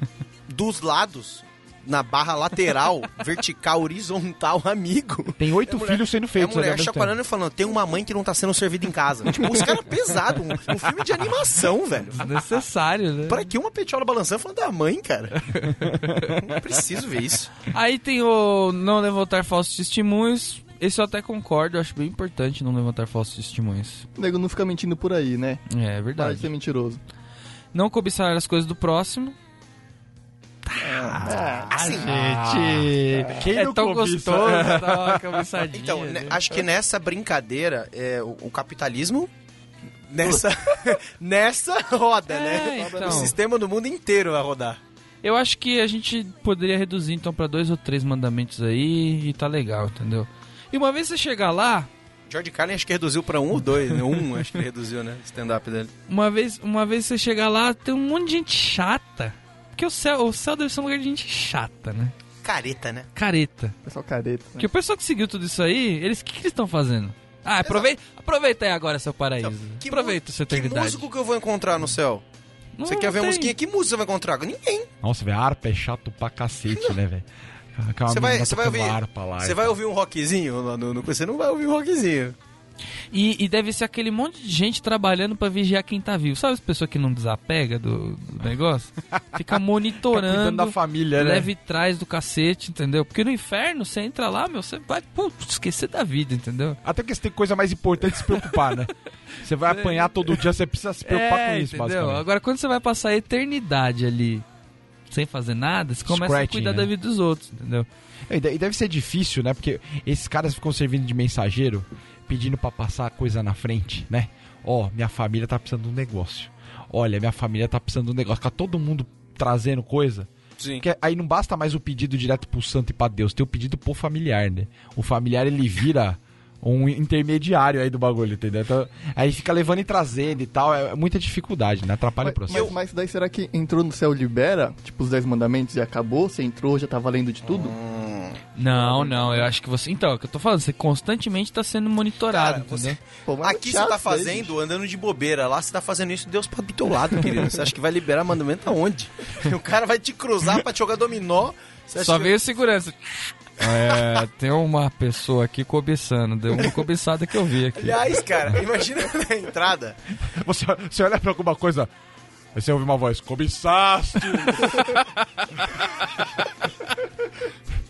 Dos lados, na barra lateral, vertical, horizontal, amigo. Tem oito É filhos sendo É a feitos ao mulher chacoalhando e falando, tem uma mãe que não tá sendo servida em casa. tipo, os caras pesados. Um, um filme de animação, velho. Desnecessário, né? Pra que uma petiola balançando falando da mãe, cara? não preciso ver isso. Aí tem o não levantar falsos testemunhos. Esse eu até concordo, eu acho bem importante não levantar falsos testemunhos. O nego não fica mentindo por aí, né? É, é Para de verdade. ser mentiroso. Não cobiçar as coisas do próximo. Ah, gente, quem é não tão cobiça? gostoso dar uma cobiçadinha. Então, né, né? acho que nessa brincadeira, é, o, o capitalismo. Nessa, nessa roda, É, né? então. O sistema do mundo inteiro vai rodar. Eu acho que a gente poderia reduzir então pra dois ou três mandamentos aí e tá legal, entendeu? E uma vez você chegar lá, George Carlin acho que reduziu pra um ou dois, né? Um acho que reduziu, né? Stand-up dele. uma vez, uma vez você chegar lá, tem um monte de gente chata. Porque o céu, o céu deve ser um lugar de gente chata, né? Careta, né? Careta. pessoal careta. né? Porque o pessoal que seguiu tudo isso aí, eles o que, que eles estão fazendo? Ah, aproveita, aproveita aí agora seu paraíso. Que aproveita sua Que eternidade. músico que eu vou encontrar no céu? Não, Você quer ver a tem. musiquinha? Que música você vai encontrar? Ninguém. Nossa, velho, harpa é chato pra cacete, né, velho? Aquela Você vai, você vai ouvir. harpa lá. Você vai ouvir um rockzinho lá no, no- Você não vai ouvir um rockzinho. E, e deve ser aquele monte de gente trabalhando pra vigiar quem tá vivo. Sabe as pessoas que não desapega do, do negócio? Fica Fica monitorando, da família, né? leve trás do cacete, entendeu? Porque no inferno, você entra lá, meu, você vai pô, esquecer da vida, entendeu? Até que você tem coisa mais importante de se preocupar, né? Você vai apanhar todo dia, você precisa se preocupar É, com isso, entendeu? basicamente. Agora, quando você vai passar a eternidade ali sem fazer nada, você começa a Scratching, cuidar né? da vida dos outros, entendeu? De- e deve ser difícil, né? Porque esses caras ficam servindo de mensageiro, pedindo pra passar a coisa na frente, né? Ó, minha família tá precisando de um negócio. Olha, minha família tá precisando de um negócio. Fica todo mundo trazendo coisa. Sim. Porque aí não basta mais o pedido direto pro santo e pra Deus, tem o pedido pro familiar, né? O familiar ele vira um intermediário aí do bagulho, entendeu? Então, aí fica levando e trazendo e tal, é muita dificuldade, né? Atrapalha o Mas, processo. mas, mas daí será que entrou no céu libera? Tipo, os 10 mandamentos e acabou? Você entrou, já tá valendo de tudo? Não, não, eu acho que você. Então, é o que eu tô falando, você constantemente tá sendo monitorado, Cara, você-? Pô, mas Aqui é você tá isso aí, fazendo, andando de bobeira. Lá você tá fazendo isso, Deus pode do teu lado, querido. Você acha que vai liberar mandamento aonde? O cara vai te cruzar pra te jogar dominó. Só que- veio segurança. É, tem uma pessoa aqui cobiçando, deu uma cobiçada que eu vi aqui. Aliás, cara, imagina na entrada. Você, você olha pra alguma coisa, aí você ouve uma voz, cobiçaste!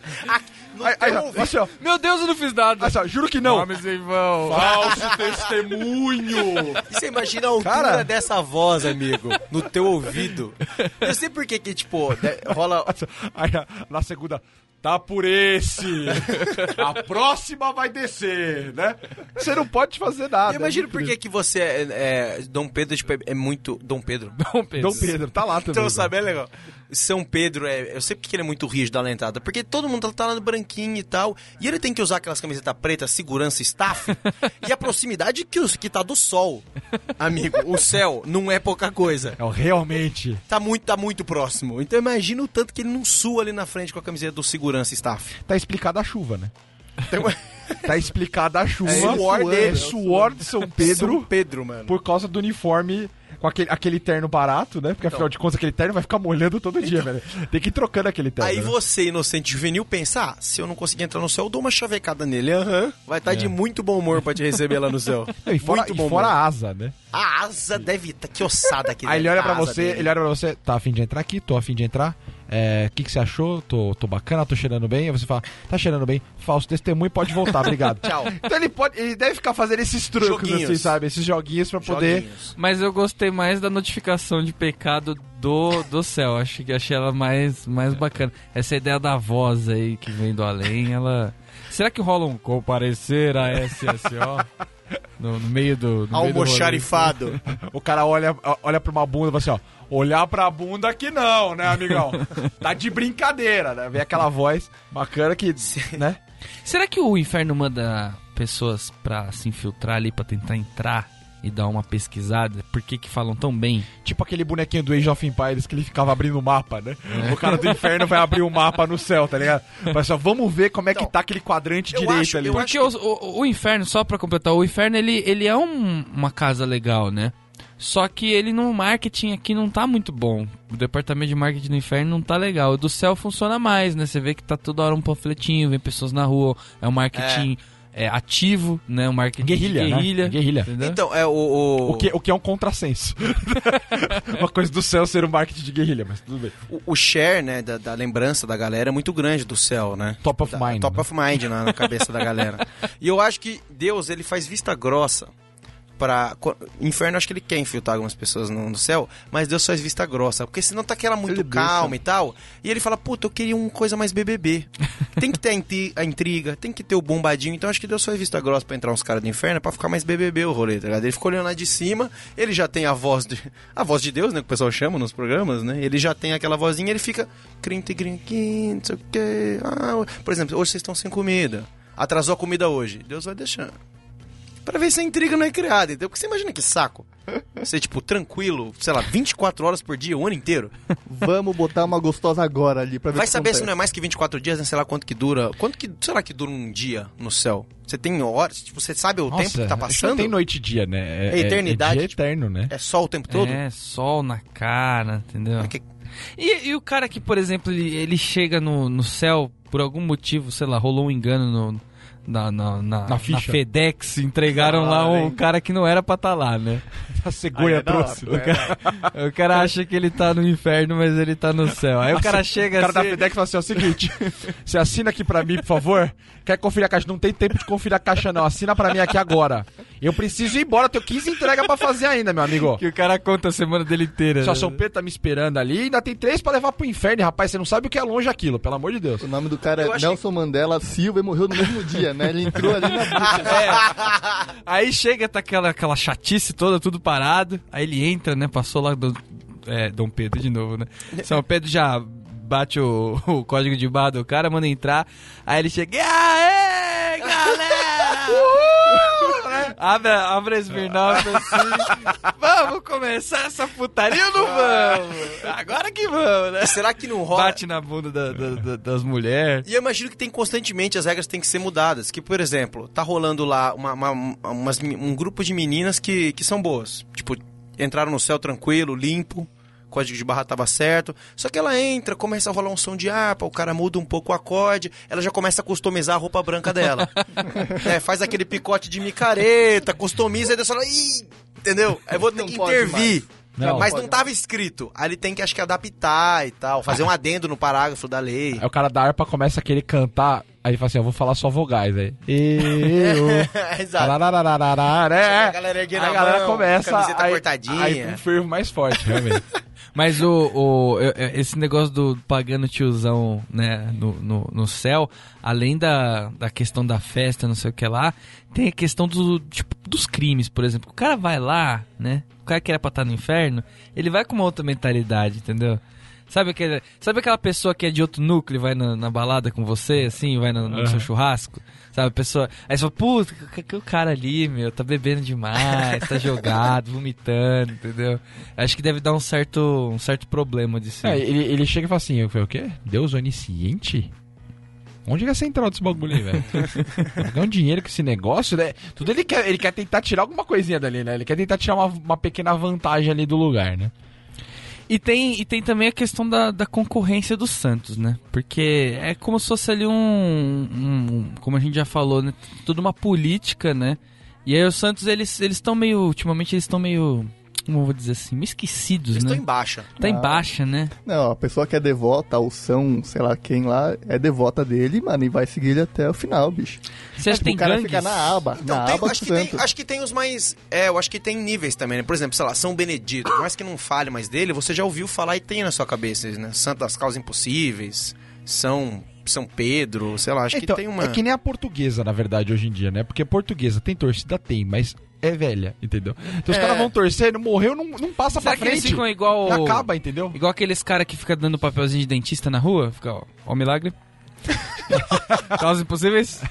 Aí, aí, ó, ouvido. assim, Meu Deus, eu não fiz nada. assim, ó, juro que não. Nomes em vão. Falso testemunho. E você imagina a altura Cara. dessa voz, amigo, no teu ouvido. Eu sei por que que, tipo, de- rola... Aí, ó, na segunda, tá por esse. A próxima vai descer, né? Você não pode fazer nada. Eu imagino é por que que você é, é- Dom Pedro, tipo, é, muito... Dom Pedro. Dom Pedro. Dom Pedro, tá lá também. Então, né? sabe, é legal. São Pedro, é, eu sei porque ele é muito rígido da lentada. Porque todo mundo tá lá no branquinho e tal. E ele tem que usar aquelas camisetas pretas, segurança, staff. e a proximidade que, os, que tá do sol. Amigo, o céu não é pouca coisa. É, realmente. Tá muito, tá muito próximo. Então imagina o tanto que ele não sua ali na frente com a camiseta do segurança staff. Tá explicada a chuva, né? Tá explicada a chuva. É suor dele. É suor de São Pedro São Pedro, mano. por causa do uniforme com aquele, aquele terno barato, né? Porque afinal de contas aquele terno vai ficar molhando todo dia, velho. Tem que ir trocando aquele terno. Aí né? você, inocente juvenil, pensa, ah, se eu não conseguir entrar no céu, eu dou uma chavecada nele. Aham. Vai estar de muito bom humor pra te receber lá no céu. Não, e fora, muito e bom fora humor. a asa, né? A asa deve estar... que ossada que Aí ele olha tá pra você, dele. ele olha pra você, tá afim de entrar aqui? Tô afim de entrar. É, O que, que você achou? Tô, tô bacana, tô cheirando bem. Aí você fala, tá cheirando bem, falso testemunho, pode voltar, obrigado. Tchau. Então ele pode. Ele deve ficar fazendo esses truques, Joguinhos. assim, sabe? Esses joguinhos pra poder. Joguinhos. Mas eu gostei mais da notificação de pecado do, do céu. Acho que achei ela mais, mais bacana. Essa ideia da voz aí que vem do além, ela. Será que rola um comparecer a SSO? No, no meio do. No meio do rolê? Almoxarifado. O cara olha, olha pra uma bunda e fala assim, ó. Olhar pra bunda aqui não, né, amigão? tá de brincadeira, né? Vem aquela voz bacana que, né? Será que o inferno manda pessoas pra se infiltrar ali, pra tentar entrar e dar uma pesquisada? Por que que falam tão bem? Tipo aquele bonequinho do Age of Empires que ele ficava abrindo o mapa, né? O cara do inferno vai abrir o mapa no céu, tá ligado? Mas só vamos ver como é que Então, tá aquele quadrante direito acho- ali. Porque os- o, o inferno, só pra completar, o inferno ele, ele é um- uma casa legal, né? Só que ele no marketing aqui não tá muito bom. O departamento de marketing do inferno não tá legal. O do céu funciona mais, né? Você vê que tá toda hora um panfletinho, vem pessoas na rua, é um marketing é, ativo, né? Um marketing de Guerrilha, né? guerrilha. Guerrilha. Então, é o... o... O que, o que é um contrassenso. Uma coisa do céu ser um marketing de guerrilha, mas tudo bem. O, o share, né, da, da lembrança da galera é muito grande do céu, né? Top of Da- mind. Top né? of mind na, na cabeça da galera. E eu acho que Deus, ele faz vista grossa pra... co- Inferno, acho que ele quer infiltrar algumas pessoas no, no céu, mas Deus faz vista grossa, porque senão tá aquela muito Ele deixa. calma e tal. E ele fala, puta, eu queria uma coisa mais BBB. Tem que ter a, intriga, tem que ter o bombadinho. Então acho que Deus faz vista grossa pra entrar uns caras do inferno pra ficar mais BBB o rolê, tá ligado? Ele ficou olhando lá de cima, ele já tem a voz de... A voz de Deus, né, que o pessoal chama nos programas, né? Ele já tem aquela vozinha, ele fica... Crinta, grinquim, não sei o quê. Ah, por exemplo, hoje vocês estão sem comida. Atrasou a comida hoje. Deus vai deixando. Pra ver se a intriga não é criada, entendeu? Porque você imagina que saco. Ser, tipo, tranquilo, sei lá, 24 horas por dia, o ano inteiro. Vamos botar uma gostosa agora ali pra ver Vai saber se não é mais que 24 dias, né? Sei lá quanto que dura. Quanto que, sei lá, que dura um dia no céu? Você tem horas? Tipo, você sabe o tempo que tá passando? Não tem noite e dia, né? É eternidade, É dia tipo- eterno, né? É só o tempo todo? É, sol na cara, entendeu? É que- E, e o cara que, por exemplo, ele, ele chega no, no céu, por algum motivo, sei lá, rolou um engano no- na, na, na, Na ficha. FedEx, entregaram Ah, lá um hein? cara que não era pra estar lá, né? A cegonha Aí é da hora, trouxe. vai, vai. O cara acha que ele tá no inferno, mas ele tá no céu. Aí o cara chega O cara da assim... FedEx fala assim: é o seguinte, você assina aqui pra mim, por favor. Quer conferir a caixa? Não tem tempo de conferir a caixa, não. Assina pra mim aqui agora. Eu preciso ir embora, tenho 15 entregas pra fazer ainda, meu amigo. Que o cara conta a semana dele inteira. Só né? São Pedro tá me esperando ali, ainda tem três pra levar pro inferno, rapaz. Você não sabe o que é longe aquilo, pelo amor de Deus. O nome do cara Eu é achei- Nelson Mandela Silva e morreu no mesmo dia, né? Ele entrou ali na bucha. Aí chega, tá aquela, aquela chatice toda, tudo parado. Aí ele entra, né? Passou lá do, é, Dom Pedro de novo, né? São Pedro já bate o, o código de barra do cara, manda entrar. Aí ele chega. Aí, galera! Uhul! Abre, abre a Smirnoff assim. Vamos começar essa putaria ou não vamos? Agora que vamos, né? Será que não rola? Bate na bunda da- da- da- das mulheres. E eu imagino que tem constantemente, as regras têm que ser mudadas. Que, por exemplo, tá rolando lá uma- uma- umas- um grupo de meninas que, que são boas. Tipo, entraram no céu tranquilo, limpo, código de barra tava certo. Só que ela entra, começa a rolar um som de harpa, o cara muda um pouco o acorde, ela já começa a customizar a roupa branca dela. É, faz aquele picote de micareta, customiza, e daí você fala, Ih! entendeu? Aí eu vou ter que intervir. Não, Mas não tava escrito. Aí ele tem que, acho que, adaptar e tal. Fazer um adendo no parágrafo da lei. Aí o cara da harpa começa a querer cantar, aí ele fala assim, eu vou falar só vogais aí. Eu... Exato. Tararararara, é, A galera a a galera mão, começa camiseta aí, cortadinha. aí um fervo mais forte, realmente. Mas o, o- eu- esse negócio do pagando tiozão, né, no, no, no céu, além da, da questão da festa, não sei o que lá, tem a questão do, tipo, dos crimes, por exemplo. O cara vai lá, né, o cara que era pra estar no inferno, ele vai com uma outra mentalidade, entendeu? Sabe, aquele, sabe aquela pessoa que é de outro núcleo e vai na, na balada com você, assim, vai no, no seu churrasco? Sabe, a pessoa. Aí você fala, puta, que, que o cara ali, meu, tá bebendo demais, tá jogado, vomitando, entendeu? Acho que deve dar um certo, um certo problema de ser. É, ele, ele chega e fala assim, eu falei, o quê? Deus onisciente? Onde é a central desse bagulho aí, velho? Ganhar um dinheiro com esse negócio, né? Tudo ele quer, ele quer tentar tirar alguma coisinha dali, né? Ele quer tentar tirar uma, uma pequena vantagem ali do lugar, né? E tem, e tem também a questão da, da concorrência do Santos, né? Porque é como se fosse ali um, um- Como a gente já falou, né? Tudo uma política, né? E aí os Santos, eles estão meio. Ultimamente eles estão meio. Como eu vou dizer assim? Meio esquecidos, Eles né? estão em baixa. Tá em Ah. baixa, né? Não, a pessoa que é devota, o São, sei lá quem lá, é devota dele, mano, e vai seguir ele até o final, bicho. Você acha que o tem cara gangues? fica na aba, Então, na tem- aba acho, que tem, acho que tem os mais. É, eu acho que tem níveis também, né? Por exemplo, sei lá, São Benedito. Por mais que não fale mais dele, você já ouviu falar e tem na sua cabeça, né? Santo das Causas Impossíveis, São, São Pedro, sei lá, acho então, que tem uma. É que nem a portuguesa, na verdade, hoje em dia, né? Porque portuguesa tem torcida, tem, mas é velha, entendeu? Então os É. caras vão torcer, não morreu, não, não passa Será pra que eles frente. ficam igual. Acaba, entendeu? Igual aqueles caras que ficam dando papelzinho de dentista na rua? Fica, ó, ó o milagre. Causas impossíveis.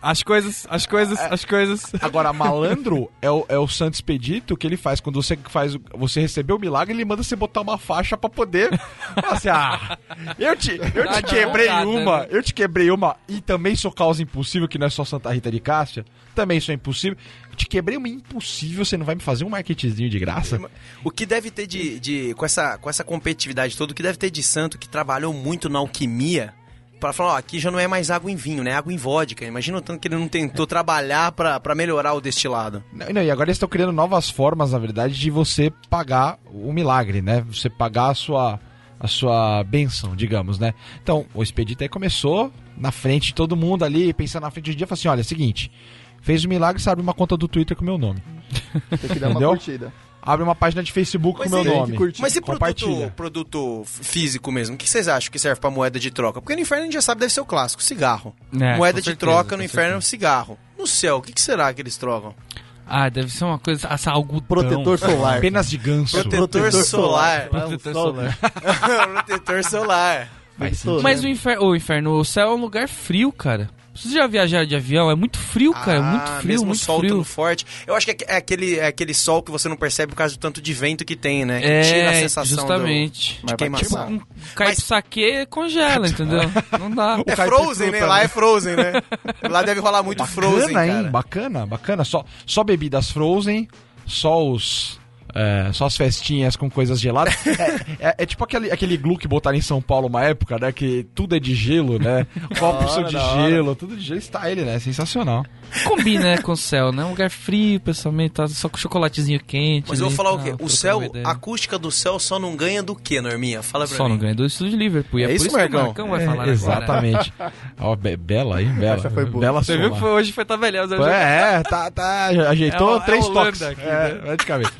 As coisas, as coisas, as coisas. Agora, malandro é o, é o Santo Expedito que ele faz. Quando você faz, você recebeu o milagre, ele manda você botar uma faixa pra poder. Assim, ah, eu te, eu te quebrei advogada, uma, né? eu te quebrei uma e também sou causa impossível, que não é só Santa Rita de Cássia. Também sou impossível. Eu te quebrei uma impossível, você não vai me fazer um marketzinho de graça? O que deve ter de. de com, essa, com essa competitividade toda, o que deve ter de santo que trabalhou muito na alquimia. Pra falar, ó, aqui já não é mais água em vinho, né? É água em vodka. Imagina o tanto que ele não tentou trabalhar pra melhorar o destilado. Não, não, e agora eles estão criando novas formas, na verdade, de você pagar o milagre, né? Você pagar a sua, a sua benção, digamos, né? Então, o Expedito aí começou na frente de todo mundo ali, pensando na frente do dia, falou assim, olha, é o seguinte, fez o milagre, você abre uma conta do Twitter com o meu nome. Tem que dar uma curtida. Abre uma página de Facebook Mas com o meu nome. Mas e produto, Compartilha. produto físico mesmo? O que vocês acham que serve pra moeda de troca? Porque no inferno a gente já sabe deve ser o clássico, cigarro. É, moeda de certeza, troca no inferno é um cigarro. No céu, o que, que será que eles trocam? Ah, deve ser uma coisa. Essa algodão. Protetor solar. Apenas de ganso. Protetor, Protetor solar. solar. Protetor Sol, solar. Protetor solar. Mas né? o inferno, o inferno, o céu é um lugar frio, cara. Vocês já viajaram de avião? É muito frio, cara. É muito Ah, frio, mesmo muito o sol frio. tão forte. Eu acho que é, é aquele, é aquele sol que você não percebe por causa do tanto de vento que tem, né? Que tira a É, sensação justamente. do, Mas de vai queimação. queimar. Um cai Mas- congela, entendeu? Não dá. É Frozen, né? né? Lá é Frozen, né? Lá deve rolar muito Bacana, Frozen, hein? cara. Bacana, bacana. Só, só bebidas frozen, só os. É, só as festinhas com coisas geladas. É, é- é tipo aquele, aquele glue que botaram em São Paulo uma época, né? Que tudo é de gelo, né? Copos são de hora. gelo, tudo de gelo. Está ele, né? Sensacional. Combina, né, com o céu, né? Um lugar frio, pessoalmente, tá só com chocolatezinho quente. Mas eu ali, vou falar o tá, quê? O céu, a acústica do céu só não ganha do quê, Norminha? Fala pra Só mim. não ganha do estúdio de Liverpool. E é, É por isso, isso que o Marcão? Marcão vai É, falar agora. Exatamente. Ó, be- bela, hein? Bela. Essa foi boa. Bela Você viu que soma. foi, hoje foi tabelhão. É, tá, tá, ajeitou É é três Holanda toques. aqui, é, né? praticamente.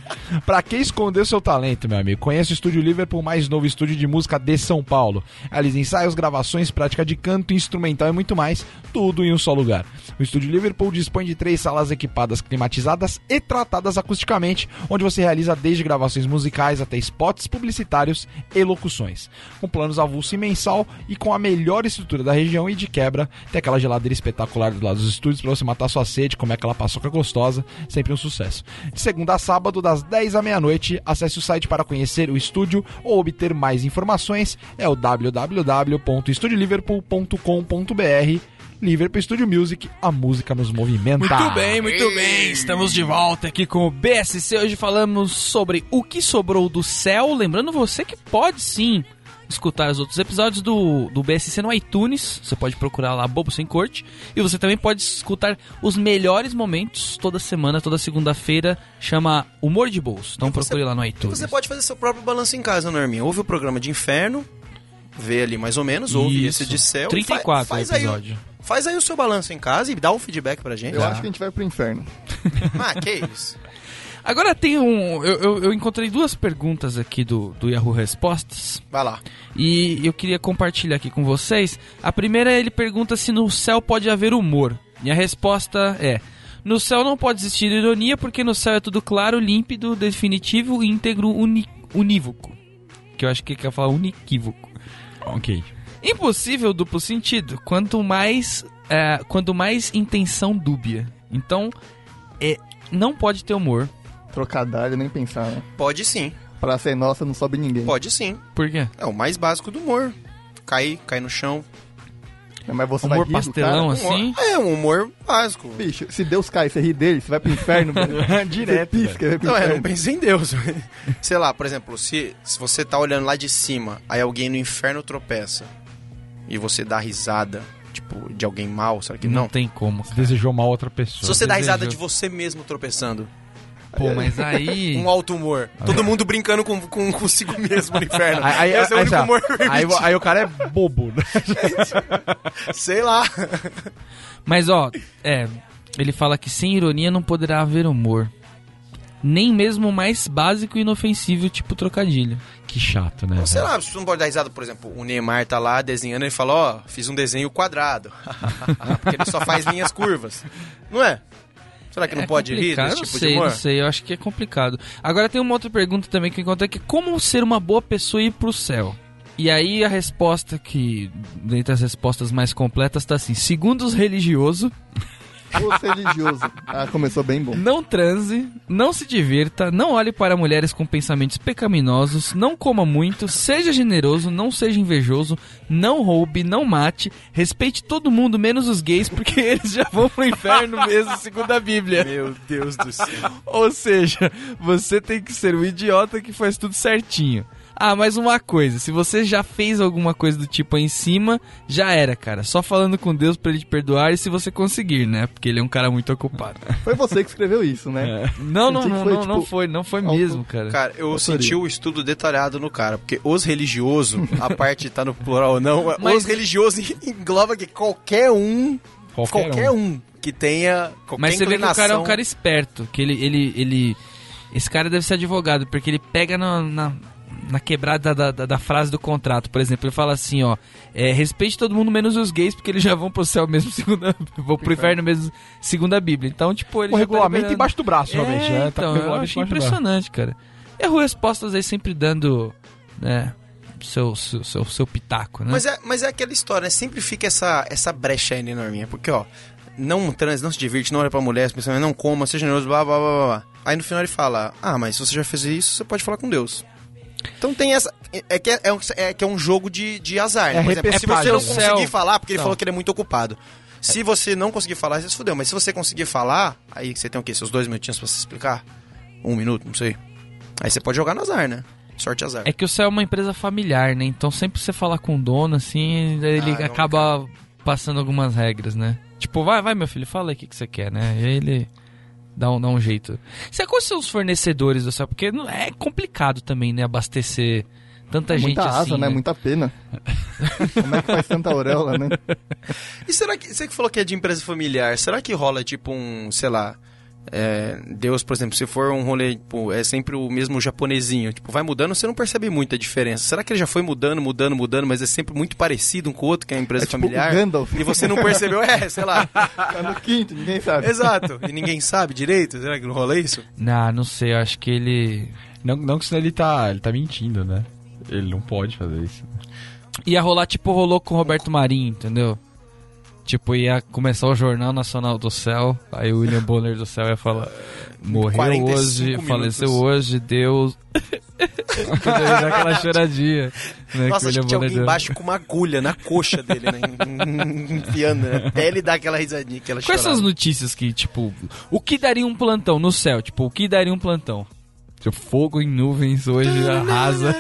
pra quem escondeu seu talento, meu amigo? Conhece o Estúdio Liverpool, mais novo estúdio de música de São Paulo. Realiza ensaios, gravações, prática de canto, instrumental e muito mais, tudo em um só lugar. O Estúdio Liverpool dispõe de três salas equipadas, climatizadas e tratadas acusticamente, onde você realiza desde gravações musicais até spots publicitários e locuções. Com planos avulso e mensal e com a melhor estrutura da região e de quebra, tem aquela geladeira espetacular do lado dos estúdios pra você matar sua sede, comer aquela paçoca gostosa, sempre um sucesso. De segunda a sábado, das 10 à meia-noite, acesse o site para conhecer o estúdio ou obter mais informações, é o www.studioliverpool.com.br Liverpool Studio Music, a música nos movimenta. Muito bem, muito bem. Estamos de volta aqui com o BSC. Hoje falamos sobre o que sobrou do céu. Lembrando você que pode sim escutar os outros episódios do, do BSC no iTunes. Você pode procurar lá Bobo Sem Corte. E você também pode escutar os melhores momentos toda semana, toda segunda-feira. Chama Humor de Bolso. Então E você- procure lá no iTunes. você pode fazer seu próprio balanço em casa, Norminha. Ouve o programa de inferno, vê ali mais ou menos, ouve Isso. esse de céu. e 34 fa- faz, o aí, episódio. Faz aí o seu balanço em casa e dá um feedback pra gente. Eu acho que a gente vai pro inferno. Ah, que isso. Agora tem um. Eu, eu, eu encontrei duas perguntas aqui do, do Yahoo Respostas. Vai lá. E eu queria compartilhar aqui com vocês. A primeira ele pergunta se no céu pode haver humor. E a resposta é: No céu não pode existir ironia porque no céu é tudo claro, límpido, definitivo, íntegro, uni, unívoco. Que eu acho que ele quer falar uniquívoco. Ok. Impossível duplo sentido. Quanto mais, é, quanto mais intenção dúbia. Então, é, não pode ter humor. Trocadilho, nem pensar, né? Pode sim, Pra ser nossa, não sobe ninguém. pode sim. Por quê? É o mais básico do humor. Cair, cair no chão. Mas você Humor vai rir do pastelão, cara? assim? Humor- É um humor básico. Bicho, se Deus cai você ri dele, você vai pro inferno. Direto, Você pisca, vai pro Não, é, inferno. não pensei em Deus. Sei lá, por exemplo, se, se você tá olhando lá de cima, aí alguém no inferno tropeça e você dá risada, tipo, de alguém mal, será que Não, não? tem como. cara. Desejou uma outra Se pessoa. você dá risada de você mesmo tropeçando, Pô, mas aí. um alto humor. Todo mundo brincando com, com consigo mesmo no inferno. Aí, aí, Esse é o aí, único aí, humor aí, aí o cara é bobo, né? Sei lá. Mas ó, é. Ele fala que sem ironia não poderá haver humor. Nem mesmo o mais básico e inofensivo, tipo trocadilho. Que chato, né? Sei velho? lá, você não pode dar risada, por exemplo, o Neymar tá lá desenhando e fala, ó, fiz um desenho quadrado. Porque ele só faz linhas curvas. Não é? Será que não É pode rir desse não tipo sei, de humor? Não sei, eu acho que é complicado. Agora tem uma outra pergunta também que eu encontrei que é como ser uma boa pessoa e ir pro céu? E aí a resposta que, dentre as respostas mais completas, tá assim: segundo os religiosos, Você religioso. Ah, começou bem bom. não transe, não se divirta, não olhe para mulheres com pensamentos pecaminosos, não coma muito, seja generoso, não seja invejoso, não roube, não mate, respeite todo mundo, menos os gays, porque eles já vão pro inferno mesmo, segundo a Bíblia. Meu Deus do céu. Ou seja, você tem que ser um idiota que faz tudo certinho. Ah, mais uma coisa, se você já fez alguma coisa do tipo aí em cima, já era, cara. Só falando com Deus pra ele te perdoar e se você conseguir, né? Porque ele é um cara muito ocupado. Foi você que escreveu isso, né? Não, não, que não, foi, não, não tipo, foi, não foi mesmo, cara. Cara, eu Autoria. senti o estudo detalhado no cara, porque os religiosos, a parte tá no plural ou não, Mas- os religiosos engloba que qualquer um, Qualquer, qualquer um. um. que tenha qualquer Mas você vê que o cara é um inclinação- cara esperto, que ele, ele, ele... Esse cara deve ser advogado, porque ele pega na, na, na quebrada da, da, da frase do contrato. Por exemplo, ele fala assim, ó... É, respeite todo mundo menos os gays, porque eles já vão pro céu mesmo, segundo a, vão pro inferno mesmo, segundo a Bíblia. Então, tipo, ele O já tá regulamento liberando- embaixo do braço, realmente. É, né? Tá então, eu achei impressionante, cara. E Rua Respostas aí sempre dando, né, seu, seu, seu, seu pitaco, né? Mas é, mas é aquela história, né? Sempre fica essa, essa brecha aí, né, Norminha? Porque, ó, não trans, não se divirte, não olha pra mulher, não coma, seja generoso, blá, blá, blá, blá, blá. Aí no final ele fala, ah, mas se você já fez isso, você pode falar com Deus. Então tem essa... É que é, é um, é que é um jogo de, de azar, né? É Por exemplo, se você não É conseguir falar, porque ele Não. falou que ele é muito ocupado. Se você não conseguir falar, você se fudeu. Mas se você conseguir falar, aí você tem o quê? Seus dois minutinhos pra se explicar? Um minuto, não sei. Aí você pode jogar no azar, né? Sorte azar. É que o céu é uma empresa familiar, né? Então sempre você falar com o dono, assim, ele Ah, não, acaba passando algumas regras, né? Tipo, vai, vai, meu filho, fala aí o que, que você quer, né? E aí ele dá um, dá um jeito. Você quais são os fornecedores do céu? Porque não- é complicado também, né? Abastecer tanta gente Muita asa, assim. né? Muita pena. Como é que faz tanta auréola, né? E será que você que falou que é de empresa familiar, será que rola tipo um, sei lá, é, Deus, por exemplo, se for um rolê, tipo, é sempre o mesmo japonesinho, tipo, vai mudando, você não percebe muita diferença. Será que ele já foi mudando, mudando, mudando, mas é sempre muito parecido um com o outro, que é a empresa É tipo familiar? o Gandalf. E você não percebeu, é, sei lá. Tá no quinto, ninguém sabe. Exato. E ninguém sabe direito, será que não rola isso? Não, não sei, eu acho que ele. Não, não que senão ele tá, ele tá mentindo, né? Ele não pode fazer isso. Ia rolar tipo rolou com o Roberto Marinho, entendeu? Tipo, ia começar o Jornal Nacional do Céu, aí o William Bonner do Céu ia falar: Morreu 45 hoje, minutos. faleceu hoje, Deus. Aquela choradinha. Né, Nossa, que acho que tinha alguém deu. embaixo com uma agulha na coxa dele, né? Enfiando, né? Até ele dá aquela risadinha, aquela Quais são as notícias que, tipo, o que daria um plantão no céu? Tipo, o que daria um plantão? Fogo em nuvens hoje arrasa.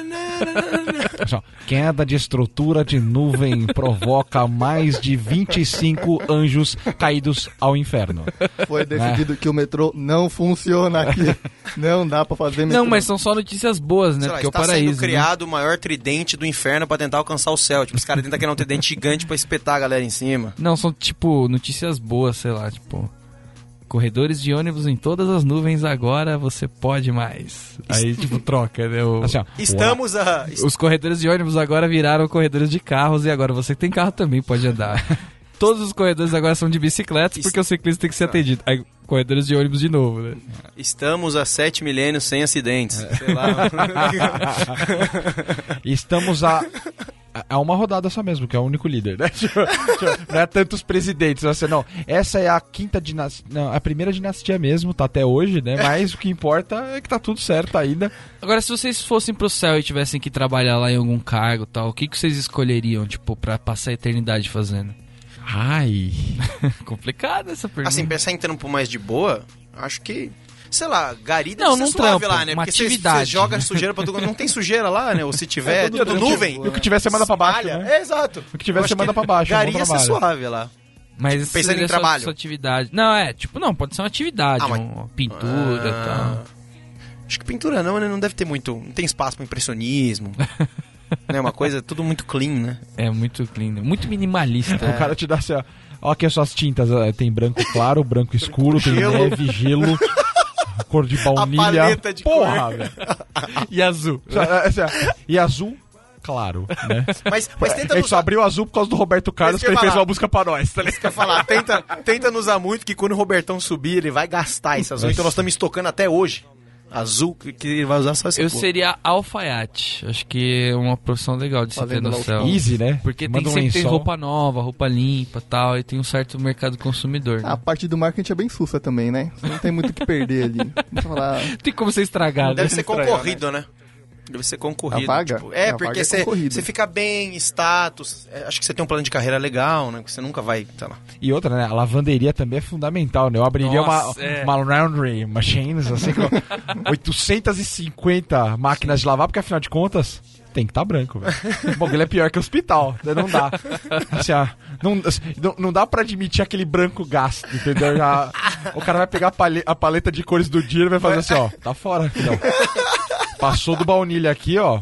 Queda de estrutura de nuvem provoca mais de 25 anjos caídos ao inferno. Foi decidido que o metrô não funciona aqui. Não dá pra fazer metrô. Não, mas são só notícias boas, né? Lá, Porque é o está sendo paraíso. né? criado o maior tridente do inferno pra tentar alcançar o céu. Tipo, os caras tentam criar um tridente gigante pra espetar a galera em cima. Não, são tipo notícias boas, sei lá, tipo. Corredores de ônibus em todas as nuvens agora você pode mais. Aí, tipo, troca, né? o- Assim, ó, Estamos a. Os corredores de ônibus agora viraram corredores de carros e agora você que tem carro também pode andar. Todos os corredores agora são de bicicletas porque o ciclista tem que ser atendido. Aí, corredores de ônibus de novo, né? Estamos a sete milênios sem acidentes. É. Sei lá. Estamos a. É uma rodada só mesmo, que é o único líder, né? Não é tantos presidentes, você não. Essa é a quinta dinastia. Não, a primeira dinastia mesmo, tá até hoje, né? Mas o que importa é que tá tudo certo ainda. Agora, se vocês fossem pro céu e tivessem que trabalhar lá em algum cargo e tal, o que, que vocês escolheriam, tipo, pra passar a eternidade fazendo? Ai. Complicada essa pergunta. assim, pensar em trampo mais de boa, acho que. Sei lá, gari deve Não, ser não suave trampo, lá, né? uma Porque você- joga sujeira pra todo mundo. Não tem sujeira lá, né? Ou se tiver, É tudo tudo nuvem. E o que tiver, você manda pra baixo, né? É, exato. O que tiver, você manda pra baixo, é Gari bom ia ser suave lá. Mas Pensando em trabalho. Sua atividade. Não, é, tipo, não, pode ser uma atividade, Ah, mas- uma pintura e Ah, tal. Acho que pintura não, né? Não deve ter muito. Não tem espaço pra impressionismo. né? Uma coisa tudo muito clean, né? É muito clean, muito minimalista. O cara te dá assim, ó. Ó, aqui as suas tintas. ó, Tem branco claro, branco escuro, tem gelo. neve, gelo, cor de baunilha. paleta de Porra, cor. velho. E azul. Assim, ó, E azul, claro, né? Mas, mas tenta Ele nos só abriu azul por causa do Roberto Carlos, Isso que que eu ele ia fez falar. uma música pra nós, tá ligado? quer falar, tenta, tenta nos usar muito, que quando o Robertão subir, ele vai gastar esse azul. Então nós estamos estocando até hoje. Azul, que, ele vai usar só esse Eu porra. seria alfaiate. Acho que é uma profissão legal de se ter Fazendo no lá os céu. Easy, né? Porque Manda tem, um sempre tem roupa nova, roupa limpa tal, e tem um certo mercado consumidor. né? A parte do marketing é bem sussa também, né? Você não tem muito o que perder ali. Falar. Tem como você estragar, né? Deve ser concorrido, né? Deve ser concorrido. A vaga? tipo, é, A vaga porque é você concorrido. você fica bem, status. é, acho que você tem um plano de carreira legal, né? Que você nunca vai, sei lá. E outra, né? A lavanderia também é fundamental, né? Eu abriria Nossa, uma, é. uma laundry machines, assim, com 850 máquinas de lavar, porque afinal de contas. Tem que estar branco, velho. O bagulho é pior que hospital, né? não dá. Assim, ó, não, não, não dá pra admitir aquele branco gasto, entendeu? Já, o cara vai pegar a paleta de cores do dia e vai fazer assim, ó, tá fora, filhão. Passou do baunilha aqui, ó.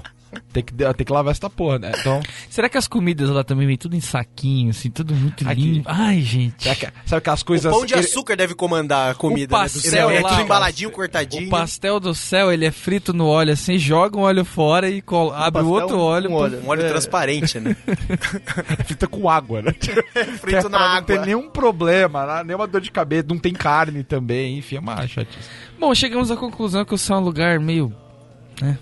Tem que, tem que lavar essa porra, né? Então, Será que as comidas lá também vem tudo em saquinho, assim, tudo muito Aqui. limpo? Ai, gente. sabe, que- sabe aquelas coisas. o pão de açúcar deve comandar a comida, né? Do pastel céu. É tudo embaladinho, cortadinho. O pastel do céu, ele é frito no óleo assim, joga um óleo fora e col- abre o outro um óleo. pro- óleo. Um óleo transparente, né? frita com água, né? Frito Que é na pra Não tem água. nenhum problema, né? nenhuma dor de cabeça, não tem carne também, enfim, é uma chatice. Bom, chegamos à conclusão que o céu é um lugar meio, né?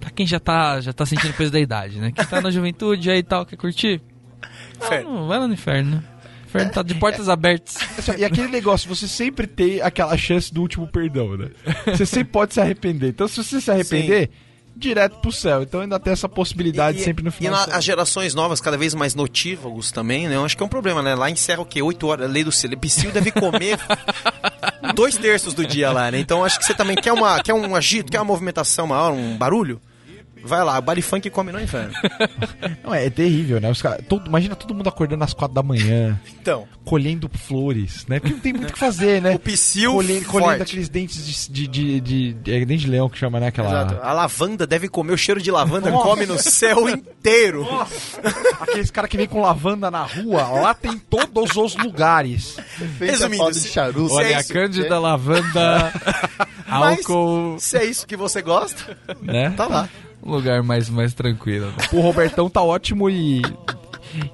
Pra quem já tá, já tá sentindo o peso da idade, né? Quem tá na juventude aí e tal, quer curtir? Não, não, vai lá no inferno, né? O inferno tá de portas abertas. Assim, e aquele negócio, você sempre tem aquela chance do último perdão, né? Você sempre pode se arrepender. Então, se você se arrepender, direto pro céu. Então, ainda tem essa possibilidade E- sempre no E final. na- do céu. as gerações novas, cada vez mais notívagos também, né? Eu acho que é um problema, né? Lá encerra o quê? 8 horas, lei do silêncio. Psyu deve comer dois terços do dia lá, né? Então acho que você também quer, uma, quer um agito, quer uma movimentação maior, um barulho. Vai lá, o body funk come no inferno. Não, é, é terrível, né? Os cara, todo, imagina todo mundo acordando às quatro da manhã, Então, colhendo flores, né? Porque não tem muito o que fazer, né? o psyu colhendo, colhendo aqueles dentes de, de, de, de, de- É dente de leão que chama, né? Aquela. Exato. A lavanda deve comer o cheiro de lavanda, come no céu inteiro. Aqueles caras que vem com lavanda na rua, lá tem todos os lugares. Resumindo, de charuto. se Olha, é a cândida, lavanda, Mas- álcool, Se é isso que você gosta, né? tá lá. Um lugar mais, mais tranquilo. né? O Robertão tá ótimo e.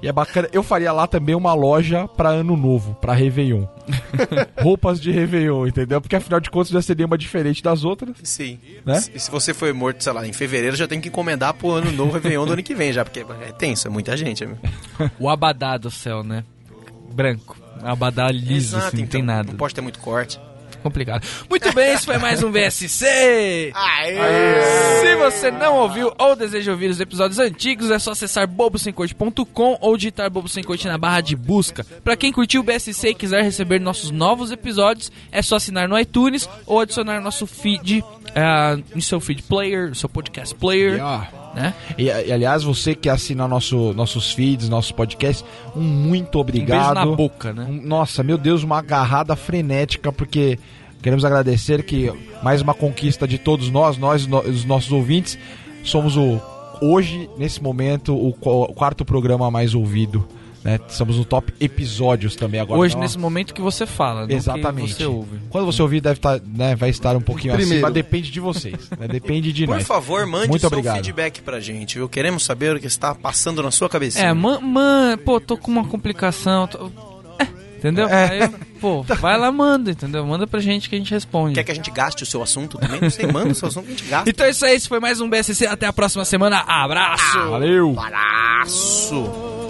E é bacana. Eu faria lá também uma loja pra ano novo, pra Réveillon. Roupas de Réveillon, entendeu? Porque afinal de contas já seria uma diferente das outras. Sim. Né? E se você foi morto, sei lá, em fevereiro, já tem que encomendar pro ano novo Réveillon do ano que vem já, porque é tenso, é muita gente. amigo. O abadá do céu, né? Branco. Abadá liso, assim, não tem então, nada. Não pode ter muito corte. Complicado. Muito bem, esse foi mais um VSC. Aê! Se você não ouviu ou deseja ouvir os episódios antigos, é só acessar bobosemcorte.com ou digitar Bobo Sem Corte na barra de busca. Pra quem curtiu o BSC e quiser receber nossos novos episódios, é só assinar no iTunes ou adicionar nosso feed uh, no seu feed player, no seu podcast player. Yeah. Né? E, e, aliás, você que assina nosso, nossos feeds, nossos podcasts, um muito obrigado. Um beijo na boca, né? Um- nossa, meu Deus, uma agarrada frenética, porque queremos agradecer que mais uma conquista de todos nós, nós, no- os nossos ouvintes, somos o hoje, nesse momento, o, qu- o quarto programa mais ouvido. Né? Estamos no top episódios também agora. Hoje, Não- nesse momento que você fala, Exatamente. que você ouve. Quando você ouvir, deve estar, né, vai estar um pouquinho Primeiro. acima. Depende de vocês. né? Depende de Por nós. favor, mande Muito seu obrigado. feedback pra gente, viu? Queremos saber o que está passando na sua cabeça. É, man, man, pô, tô com uma complicação. tô- É, entendeu? É. Aí, pô, vai lá, manda, entendeu? Manda pra gente que a gente responde. Quer que a gente gaste o seu assunto também? Não sei, manda o seu assunto que a gente gasta. Então é isso aí, esse foi mais um BSC. Até a próxima semana. Abraço! Valeu! Abraço!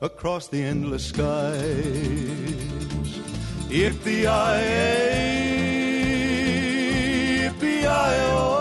across the endless skies. Yippee-i-yay, yippee-i-oh.